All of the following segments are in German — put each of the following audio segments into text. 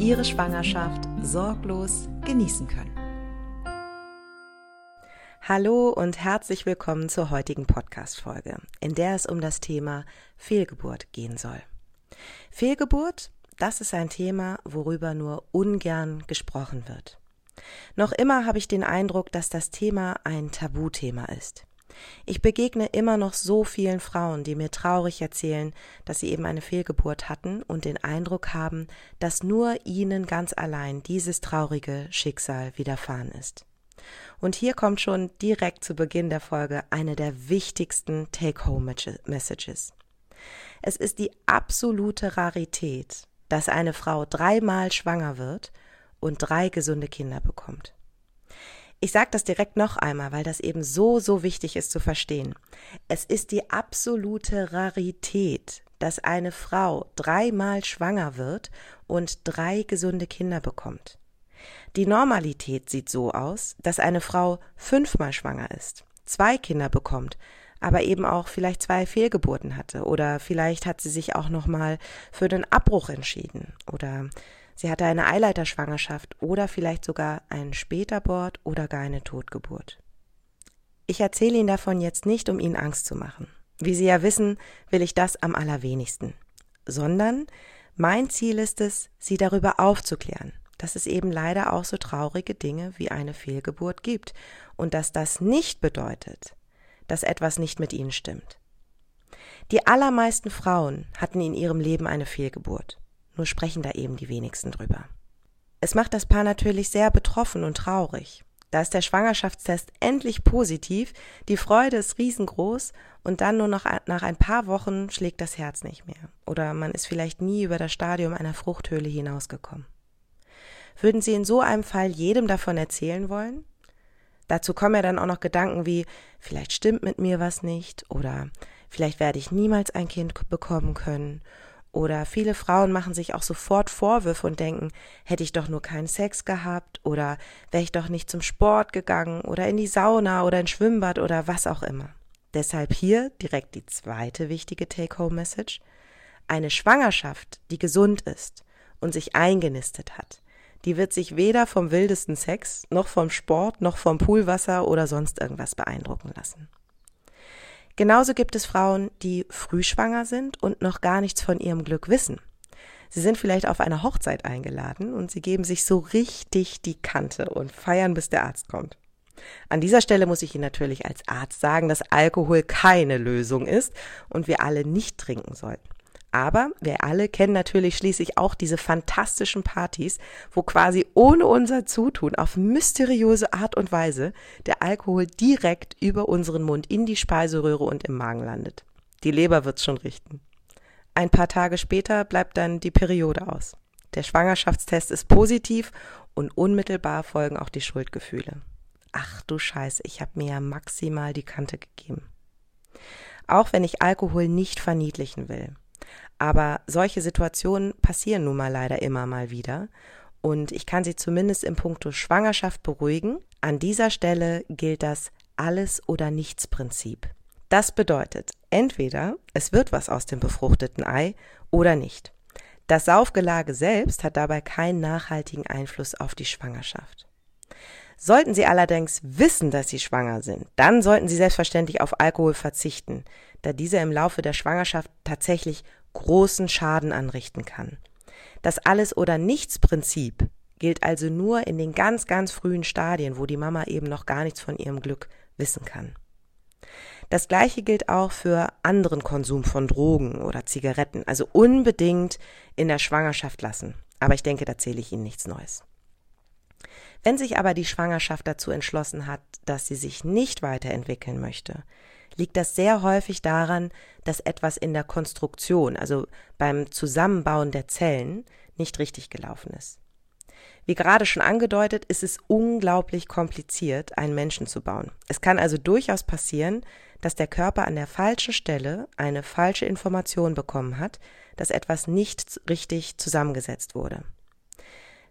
Ihre Schwangerschaft sorglos genießen können. Hallo und herzlich willkommen zur heutigen Podcast-Folge, in der es um das Thema Fehlgeburt gehen soll. Fehlgeburt, das ist ein Thema, worüber nur ungern gesprochen wird. Noch immer habe ich den Eindruck, dass das Thema ein Tabuthema ist. Ich begegne immer noch so vielen Frauen, die mir traurig erzählen, dass sie eben eine Fehlgeburt hatten und den Eindruck haben, dass nur ihnen ganz allein dieses traurige Schicksal widerfahren ist. Und hier kommt schon direkt zu Beginn der Folge eine der wichtigsten Take-Home-Messages. Es ist die absolute Rarität, dass eine Frau dreimal schwanger wird und drei gesunde Kinder bekommt. Ich sage das direkt noch einmal, weil das eben so, so wichtig ist zu verstehen. Es ist die absolute Rarität, dass eine Frau dreimal schwanger wird und drei gesunde Kinder bekommt. Die Normalität sieht so aus, dass eine Frau fünfmal schwanger ist, zwei Kinder bekommt, aber eben auch vielleicht zwei Fehlgeburten hatte oder vielleicht hat sie sich auch noch mal für den Abbruch entschieden oder Sie hatte eine Eileiterschwangerschaft oder vielleicht sogar einen Spätabort oder gar eine Totgeburt. Ich erzähle Ihnen davon jetzt nicht, um Ihnen Angst zu machen. Wie Sie ja wissen, will ich das am allerwenigsten. Sondern mein Ziel ist es, Sie darüber aufzuklären, dass es eben leider auch so traurige Dinge wie eine Fehlgeburt gibt und dass das nicht bedeutet, dass etwas nicht mit Ihnen stimmt. Die allermeisten Frauen hatten in ihrem Leben eine Fehlgeburt nur sprechen da eben die wenigsten drüber. Es macht das Paar natürlich sehr betroffen und traurig. Da ist der Schwangerschaftstest endlich positiv, die Freude ist riesengroß und dann nur noch nach ein paar Wochen schlägt das Herz nicht mehr. Oder man ist vielleicht nie über das Stadium einer Fruchthöhle hinausgekommen. Würden Sie in so einem Fall jedem davon erzählen wollen? Dazu kommen ja dann auch noch Gedanken wie, vielleicht stimmt mit mir was nicht oder vielleicht werde ich niemals ein Kind bekommen können oder viele Frauen machen sich auch sofort Vorwürfe und denken, hätte ich doch nur keinen Sex gehabt oder wäre ich doch nicht zum Sport gegangen oder in die Sauna oder ins Schwimmbad oder was auch immer. Deshalb hier direkt die zweite wichtige Take-Home-Message. Eine Schwangerschaft, die gesund ist und sich eingenistet hat, die wird sich weder vom wildesten Sex, noch vom Sport, noch vom Poolwasser oder sonst irgendwas beeindrucken lassen. Genauso gibt es Frauen, die früh schwanger sind und noch gar nichts von ihrem Glück wissen. Sie sind vielleicht auf eine Hochzeit eingeladen und sie geben sich so richtig die Kante und feiern, bis der Arzt kommt. An dieser Stelle muss ich Ihnen natürlich als Arzt sagen, dass Alkohol keine Lösung ist und wir alle nicht trinken sollten. Aber wir alle kennen natürlich schließlich auch diese fantastischen Partys, wo quasi ohne unser Zutun auf mysteriöse Art und Weise der Alkohol direkt über unseren Mund in die Speiseröhre und im Magen landet. Die Leber wird's schon richten. Ein paar Tage später bleibt dann die Periode aus. Der Schwangerschaftstest ist positiv und unmittelbar folgen auch die Schuldgefühle. Ach du Scheiße, ich habe mir ja maximal die Kante gegeben. Auch wenn ich Alkohol nicht verniedlichen will. Aber solche Situationen passieren nun mal leider immer mal wieder. Und ich kann Sie zumindest im Punkto Schwangerschaft beruhigen. An dieser Stelle gilt das Alles- oder Nichts-Prinzip. Das bedeutet, entweder es wird was aus dem befruchteten Ei oder nicht. Das Saufgelage selbst hat dabei keinen nachhaltigen Einfluss auf die Schwangerschaft. Sollten Sie allerdings wissen, dass Sie schwanger sind, dann sollten Sie selbstverständlich auf Alkohol verzichten, da dieser im Laufe der Schwangerschaft tatsächlich großen Schaden anrichten kann. Das Alles- oder Nichts-Prinzip gilt also nur in den ganz, ganz frühen Stadien, wo die Mama eben noch gar nichts von ihrem Glück wissen kann. Das gleiche gilt auch für anderen Konsum von Drogen oder Zigaretten, also unbedingt in der Schwangerschaft lassen. Aber ich denke, da zähle ich Ihnen nichts Neues. Wenn sich aber die Schwangerschaft dazu entschlossen hat, dass sie sich nicht weiterentwickeln möchte, liegt das sehr häufig daran, dass etwas in der Konstruktion, also beim Zusammenbauen der Zellen, nicht richtig gelaufen ist. Wie gerade schon angedeutet, ist es unglaublich kompliziert, einen Menschen zu bauen. Es kann also durchaus passieren, dass der Körper an der falschen Stelle eine falsche Information bekommen hat, dass etwas nicht richtig zusammengesetzt wurde.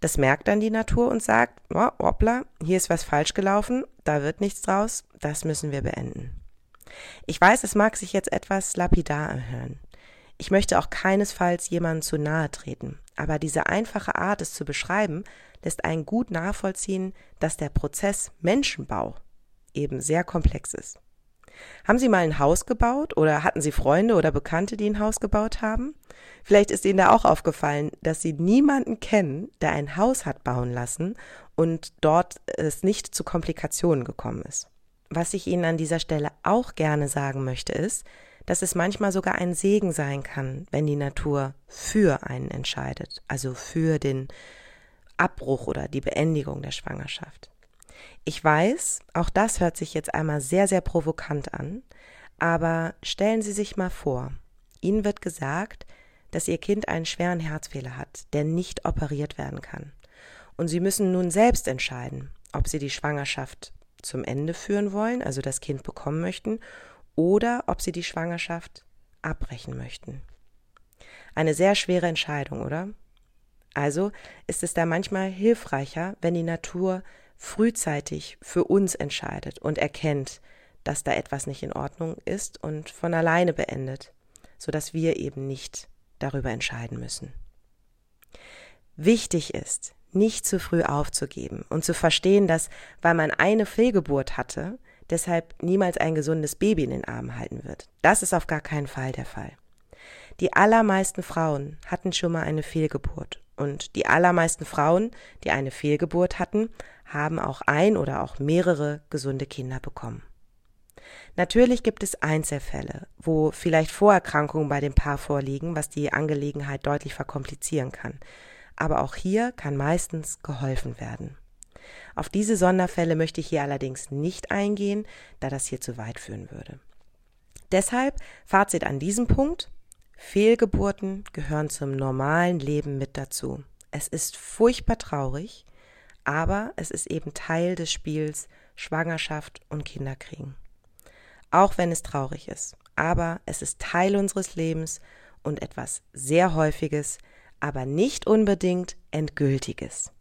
Das merkt dann die Natur und sagt, hoppla, hier ist was falsch gelaufen, da wird nichts draus, das müssen wir beenden. Ich weiß, es mag sich jetzt etwas lapidar anhören. Ich möchte auch keinesfalls jemandem zu nahe treten, aber diese einfache Art, es zu beschreiben, lässt einen gut nachvollziehen, dass der Prozess Menschenbau eben sehr komplex ist. Haben Sie mal ein Haus gebaut oder hatten Sie Freunde oder Bekannte, die ein Haus gebaut haben? Vielleicht ist Ihnen da auch aufgefallen, dass Sie niemanden kennen, der ein Haus hat bauen lassen und dort es nicht zu Komplikationen gekommen ist. Was ich Ihnen an dieser Stelle auch gerne sagen möchte, ist, dass es manchmal sogar ein Segen sein kann, wenn die Natur für einen entscheidet, also für den Abbruch oder die Beendigung der Schwangerschaft. Ich weiß, auch das hört sich jetzt einmal sehr, sehr provokant an, aber stellen Sie sich mal vor, Ihnen wird gesagt, dass Ihr Kind einen schweren Herzfehler hat, der nicht operiert werden kann. Und Sie müssen nun selbst entscheiden, ob Sie die Schwangerschaft zum Ende führen wollen, also das Kind bekommen möchten, oder ob Sie die Schwangerschaft abbrechen möchten. Eine sehr schwere Entscheidung, oder? Also ist es da manchmal hilfreicher, wenn die Natur frühzeitig für uns entscheidet und erkennt, dass da etwas nicht in Ordnung ist und von alleine beendet, so dass wir eben nicht darüber entscheiden müssen. Wichtig ist, nicht zu früh aufzugeben und zu verstehen, dass, weil man eine Fehlgeburt hatte, deshalb niemals ein gesundes Baby in den Armen halten wird. Das ist auf gar keinen Fall der Fall. Die allermeisten Frauen hatten schon mal eine Fehlgeburt und die allermeisten Frauen, die eine Fehlgeburt hatten, haben auch ein oder auch mehrere gesunde Kinder bekommen. Natürlich gibt es Einzelfälle, wo vielleicht Vorerkrankungen bei dem Paar vorliegen, was die Angelegenheit deutlich verkomplizieren kann. Aber auch hier kann meistens geholfen werden. Auf diese Sonderfälle möchte ich hier allerdings nicht eingehen, da das hier zu weit führen würde. Deshalb Fazit an diesem Punkt. Fehlgeburten gehören zum normalen Leben mit dazu. Es ist furchtbar traurig, aber es ist eben Teil des Spiels Schwangerschaft und Kinderkriegen. Auch wenn es traurig ist, aber es ist Teil unseres Lebens und etwas sehr häufiges, aber nicht unbedingt endgültiges.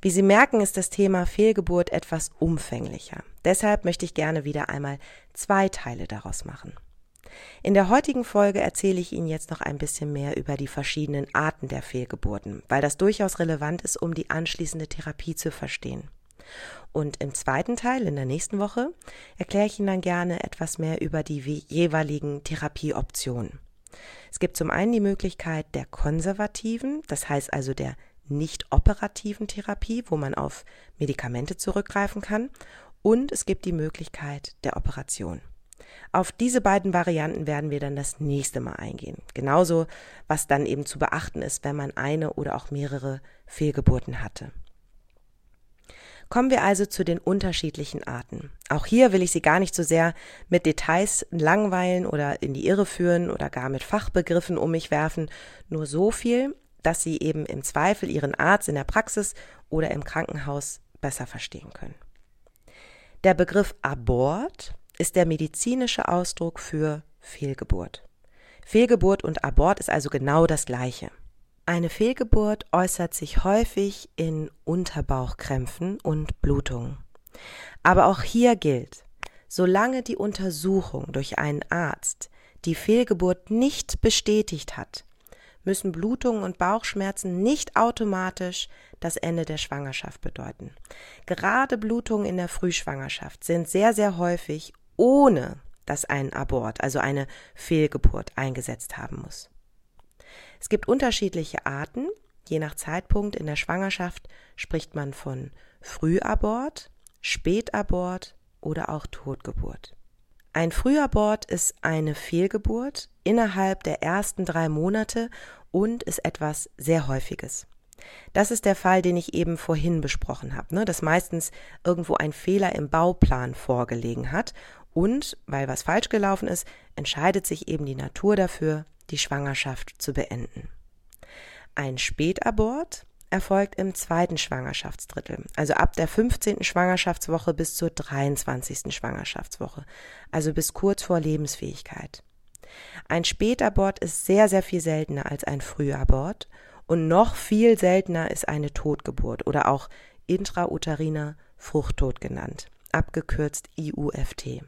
Wie Sie merken, ist das Thema Fehlgeburt etwas umfänglicher. Deshalb möchte ich gerne wieder einmal zwei Teile daraus machen. In der heutigen Folge erzähle ich Ihnen jetzt noch ein bisschen mehr über die verschiedenen Arten der Fehlgeburten, weil das durchaus relevant ist, um die anschließende Therapie zu verstehen. Und im zweiten Teil, in der nächsten Woche, erkläre ich Ihnen dann gerne etwas mehr über die jeweiligen Therapieoptionen. Es gibt zum einen die Möglichkeit der konservativen, das heißt also der nicht operativen Therapie, wo man auf Medikamente zurückgreifen kann, und es gibt die Möglichkeit der Operation. Auf diese beiden Varianten werden wir dann das nächste Mal eingehen. Genauso, was dann eben zu beachten ist, wenn man eine oder auch mehrere Fehlgeburten hatte. Kommen wir also zu den unterschiedlichen Arten. Auch hier will ich Sie gar nicht so sehr mit Details langweilen oder in die Irre führen oder gar mit Fachbegriffen um mich werfen, nur so viel, dass Sie eben im Zweifel Ihren Arzt in der Praxis oder im Krankenhaus besser verstehen können. Der Begriff Abort ist der medizinische Ausdruck für Fehlgeburt. Fehlgeburt und Abort ist also genau das gleiche. Eine Fehlgeburt äußert sich häufig in Unterbauchkrämpfen und Blutungen. Aber auch hier gilt, solange die Untersuchung durch einen Arzt die Fehlgeburt nicht bestätigt hat, müssen Blutungen und Bauchschmerzen nicht automatisch das Ende der Schwangerschaft bedeuten. Gerade Blutungen in der Frühschwangerschaft sind sehr, sehr häufig ohne dass ein Abort, also eine Fehlgeburt eingesetzt haben muss. Es gibt unterschiedliche Arten. Je nach Zeitpunkt in der Schwangerschaft spricht man von Frühabort, Spätabort oder auch Totgeburt. Ein Frühabort ist eine Fehlgeburt innerhalb der ersten drei Monate und ist etwas sehr Häufiges. Das ist der Fall, den ich eben vorhin besprochen habe, ne? dass meistens irgendwo ein Fehler im Bauplan vorgelegen hat und, weil was falsch gelaufen ist, entscheidet sich eben die Natur dafür, die Schwangerschaft zu beenden. Ein Spätabort erfolgt im zweiten Schwangerschaftsdrittel, also ab der 15. Schwangerschaftswoche bis zur 23. Schwangerschaftswoche, also bis kurz vor Lebensfähigkeit. Ein Spätabort ist sehr, sehr viel seltener als ein Frühabort und noch viel seltener ist eine Totgeburt oder auch intrauteriner Fruchttod genannt, abgekürzt IUFT.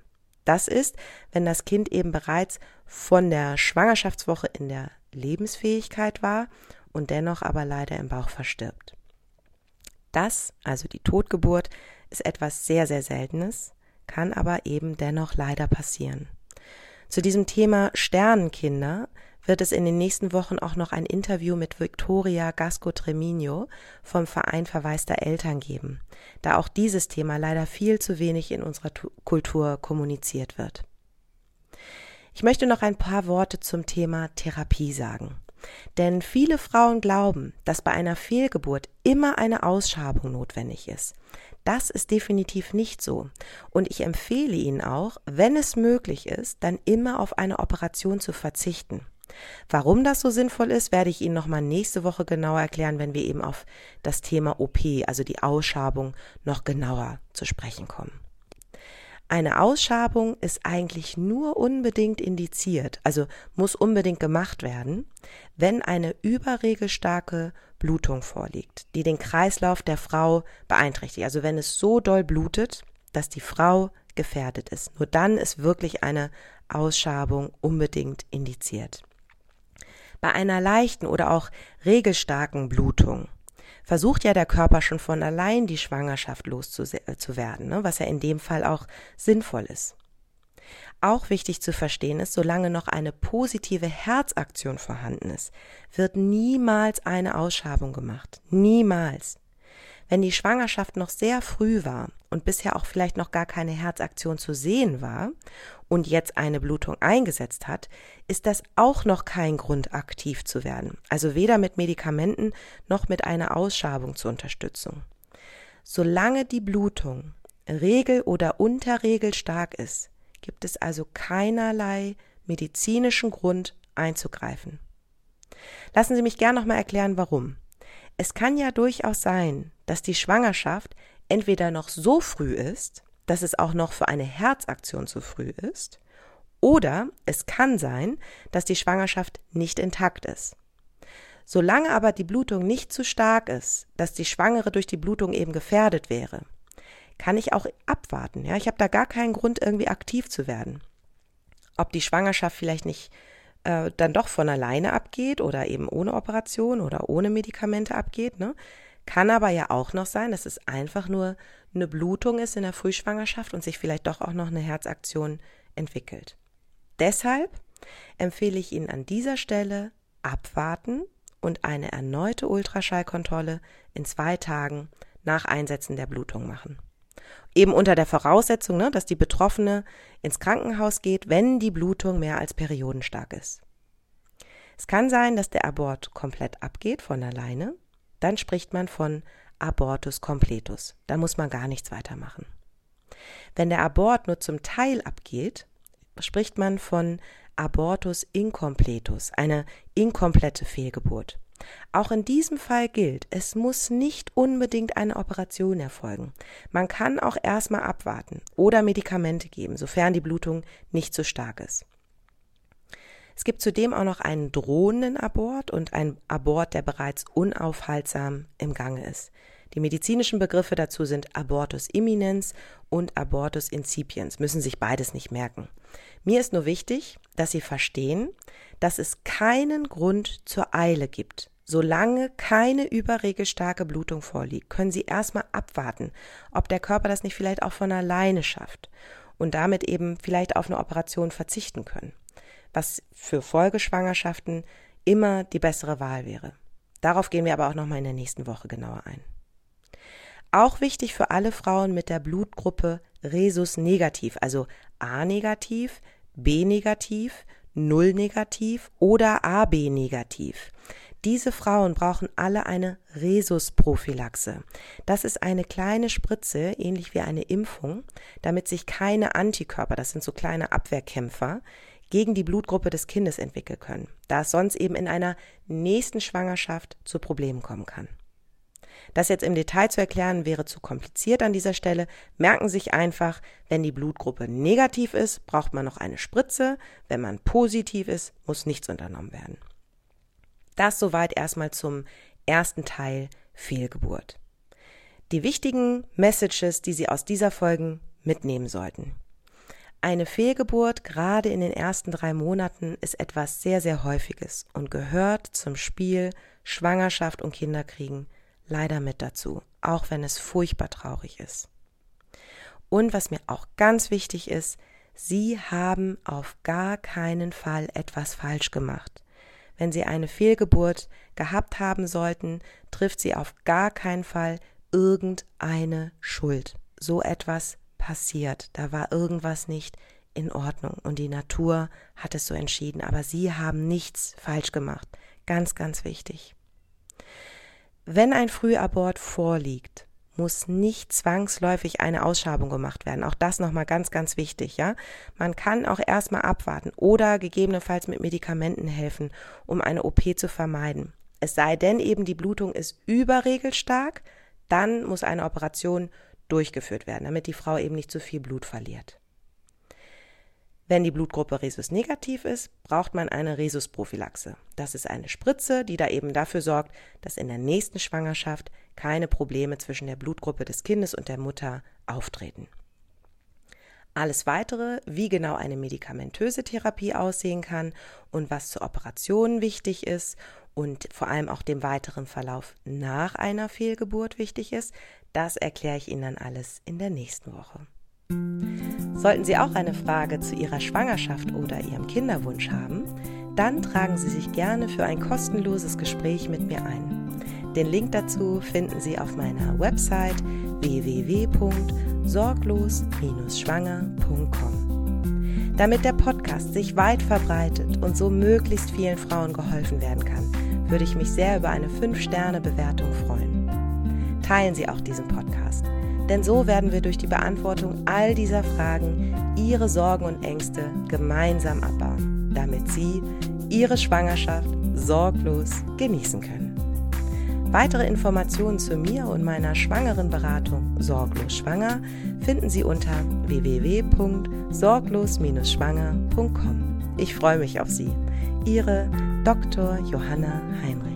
Das ist, wenn das Kind eben bereits von der Schwangerschaftswoche in der Lebensfähigkeit war und dennoch aber leider im Bauch verstirbt. Das, also die Totgeburt, ist etwas sehr, sehr Seltenes, kann aber eben dennoch leider passieren. Zu diesem Thema Sternenkinder wird es in den nächsten Wochen auch noch ein Interview mit Victoria Gasco Tremino vom Verein verwaister Eltern geben, da auch dieses Thema leider viel zu wenig in unserer Kultur kommuniziert wird. Ich möchte noch ein paar Worte zum Thema Therapie sagen. Denn viele Frauen glauben, dass bei einer Fehlgeburt immer eine Ausschabung notwendig ist. Das ist definitiv nicht so. Und ich empfehle Ihnen auch, wenn es möglich ist, dann immer auf eine Operation zu verzichten. Warum das so sinnvoll ist, werde ich Ihnen nochmal nächste Woche genauer erklären, wenn wir eben auf das Thema OP, also die Ausschabung, noch genauer zu sprechen kommen. Eine Ausschabung ist eigentlich nur unbedingt indiziert, also muss unbedingt gemacht werden, wenn eine überregelstarke Blutung vorliegt, die den Kreislauf der Frau beeinträchtigt. Also wenn es so doll blutet, dass die Frau gefährdet ist. Nur dann ist wirklich eine Ausschabung unbedingt indiziert. Bei einer leichten oder auch regelstarken Blutung versucht ja der Körper schon von allein die Schwangerschaft loszuwerden, ne, was ja in dem Fall auch sinnvoll ist. Auch wichtig zu verstehen ist, solange noch eine positive Herzaktion vorhanden ist, wird niemals eine Ausschabung gemacht. Niemals. Wenn die Schwangerschaft noch sehr früh war und bisher auch vielleicht noch gar keine Herzaktion zu sehen war und jetzt eine Blutung eingesetzt hat, ist das auch noch kein Grund, aktiv zu werden. Also weder mit Medikamenten noch mit einer Ausschabung zur Unterstützung. Solange die Blutung regel- oder unterregelstark ist, gibt es also keinerlei medizinischen Grund einzugreifen. Lassen Sie mich gern nochmal erklären, warum. Es kann ja durchaus sein, dass die Schwangerschaft entweder noch so früh ist, dass es auch noch für eine Herzaktion zu früh ist, oder es kann sein, dass die Schwangerschaft nicht intakt ist. Solange aber die Blutung nicht zu stark ist, dass die Schwangere durch die Blutung eben gefährdet wäre, kann ich auch abwarten. Ja, ich habe da gar keinen Grund, irgendwie aktiv zu werden. Ob die Schwangerschaft vielleicht nicht äh, dann doch von alleine abgeht oder eben ohne Operation oder ohne Medikamente abgeht, ne? Kann aber ja auch noch sein, dass es einfach nur eine Blutung ist in der Frühschwangerschaft und sich vielleicht doch auch noch eine Herzaktion entwickelt. Deshalb empfehle ich Ihnen an dieser Stelle abwarten und eine erneute Ultraschallkontrolle in zwei Tagen nach Einsetzen der Blutung machen. Eben unter der Voraussetzung, ne, dass die Betroffene ins Krankenhaus geht, wenn die Blutung mehr als periodenstark ist. Es kann sein, dass der Abort komplett abgeht von alleine. Dann spricht man von Abortus completus. Da muss man gar nichts weitermachen. Wenn der Abort nur zum Teil abgeht, spricht man von Abortus incompletus, eine inkomplette Fehlgeburt. Auch in diesem Fall gilt, es muss nicht unbedingt eine Operation erfolgen. Man kann auch erstmal abwarten oder Medikamente geben, sofern die Blutung nicht so stark ist. Es gibt zudem auch noch einen drohenden Abort und einen Abort, der bereits unaufhaltsam im Gange ist. Die medizinischen Begriffe dazu sind Abortus imminens und Abortus incipiens, müssen sich beides nicht merken. Mir ist nur wichtig, dass Sie verstehen, dass es keinen Grund zur Eile gibt. Solange keine überregelstarke Blutung vorliegt, können Sie erstmal abwarten, ob der Körper das nicht vielleicht auch von alleine schafft und damit eben vielleicht auf eine Operation verzichten können, was für Folgeschwangerschaften immer die bessere Wahl wäre. Darauf gehen wir aber auch nochmal in der nächsten Woche genauer ein. Auch wichtig für alle Frauen mit der Blutgruppe Rhesus negativ, also A negativ, B negativ, Null negativ oder AB negativ. Diese Frauen brauchen alle eine Rhesusprophylaxe. Das ist eine kleine Spritze, ähnlich wie eine Impfung, damit sich keine Antikörper, das sind so kleine Abwehrkämpfer, gegen die Blutgruppe des Kindes entwickeln können, da es sonst eben in einer nächsten Schwangerschaft zu Problemen kommen kann. Das jetzt im Detail zu erklären wäre zu kompliziert an dieser Stelle. Merken Sie sich einfach, wenn die Blutgruppe negativ ist, braucht man noch eine Spritze. Wenn man positiv ist, muss nichts unternommen werden. Das soweit erstmal zum ersten Teil Fehlgeburt. Die wichtigen Messages, die Sie aus dieser Folge mitnehmen sollten. Eine Fehlgeburt, gerade in den ersten drei Monaten, ist etwas sehr, sehr Häufiges und gehört zum Spiel Schwangerschaft und Kinderkriegen leider mit dazu, auch wenn es furchtbar traurig ist. Und was mir auch ganz wichtig ist, Sie haben auf gar keinen Fall etwas falsch gemacht. Wenn Sie eine Fehlgeburt gehabt haben sollten, trifft Sie auf gar keinen Fall irgendeine Schuld. So etwas passiert. Da war irgendwas nicht in Ordnung und die Natur hat es so entschieden. Aber Sie haben nichts falsch gemacht. Ganz, ganz wichtig. Wenn ein Frühabort vorliegt, muss nicht zwangsläufig eine Ausschabung gemacht werden. Auch das nochmal ganz, ganz wichtig, ja. Man kann auch erstmal abwarten oder gegebenenfalls mit Medikamenten helfen, um eine OP zu vermeiden. Es sei denn eben die Blutung ist überregelstark, dann muss eine Operation durchgeführt werden, damit die Frau eben nicht zu viel Blut verliert. Wenn die Blutgruppe Rhesus negativ ist, braucht man eine Rhesusprophylaxe. Das ist eine Spritze, die da eben dafür sorgt, dass in der nächsten Schwangerschaft keine Probleme zwischen der Blutgruppe des Kindes und der Mutter auftreten. Alles weitere, wie genau eine medikamentöse Therapie aussehen kann und was zur Operation wichtig ist und vor allem auch dem weiteren Verlauf nach einer Fehlgeburt wichtig ist, das erkläre ich Ihnen dann alles in der nächsten Woche. Sollten Sie auch eine Frage zu Ihrer Schwangerschaft oder Ihrem Kinderwunsch haben, dann tragen Sie sich gerne für ein kostenloses Gespräch mit mir ein. Den Link dazu finden Sie auf meiner Website www.sorglos-schwanger.com. Damit der Podcast sich weit verbreitet und so möglichst vielen Frauen geholfen werden kann, würde ich mich sehr über eine 5-Sterne-Bewertung freuen. Teilen Sie auch diesen Podcast, denn so werden wir durch die Beantwortung all dieser Fragen Ihre Sorgen und Ängste gemeinsam abbauen, damit Sie Ihre Schwangerschaft sorglos genießen können. Weitere Informationen zu mir und meiner schwangeren Beratung Sorglos Schwanger finden Sie unter www.sorglos-schwanger.com. Ich freue mich auf Sie. Ihre Dr. Johanna Heinrich.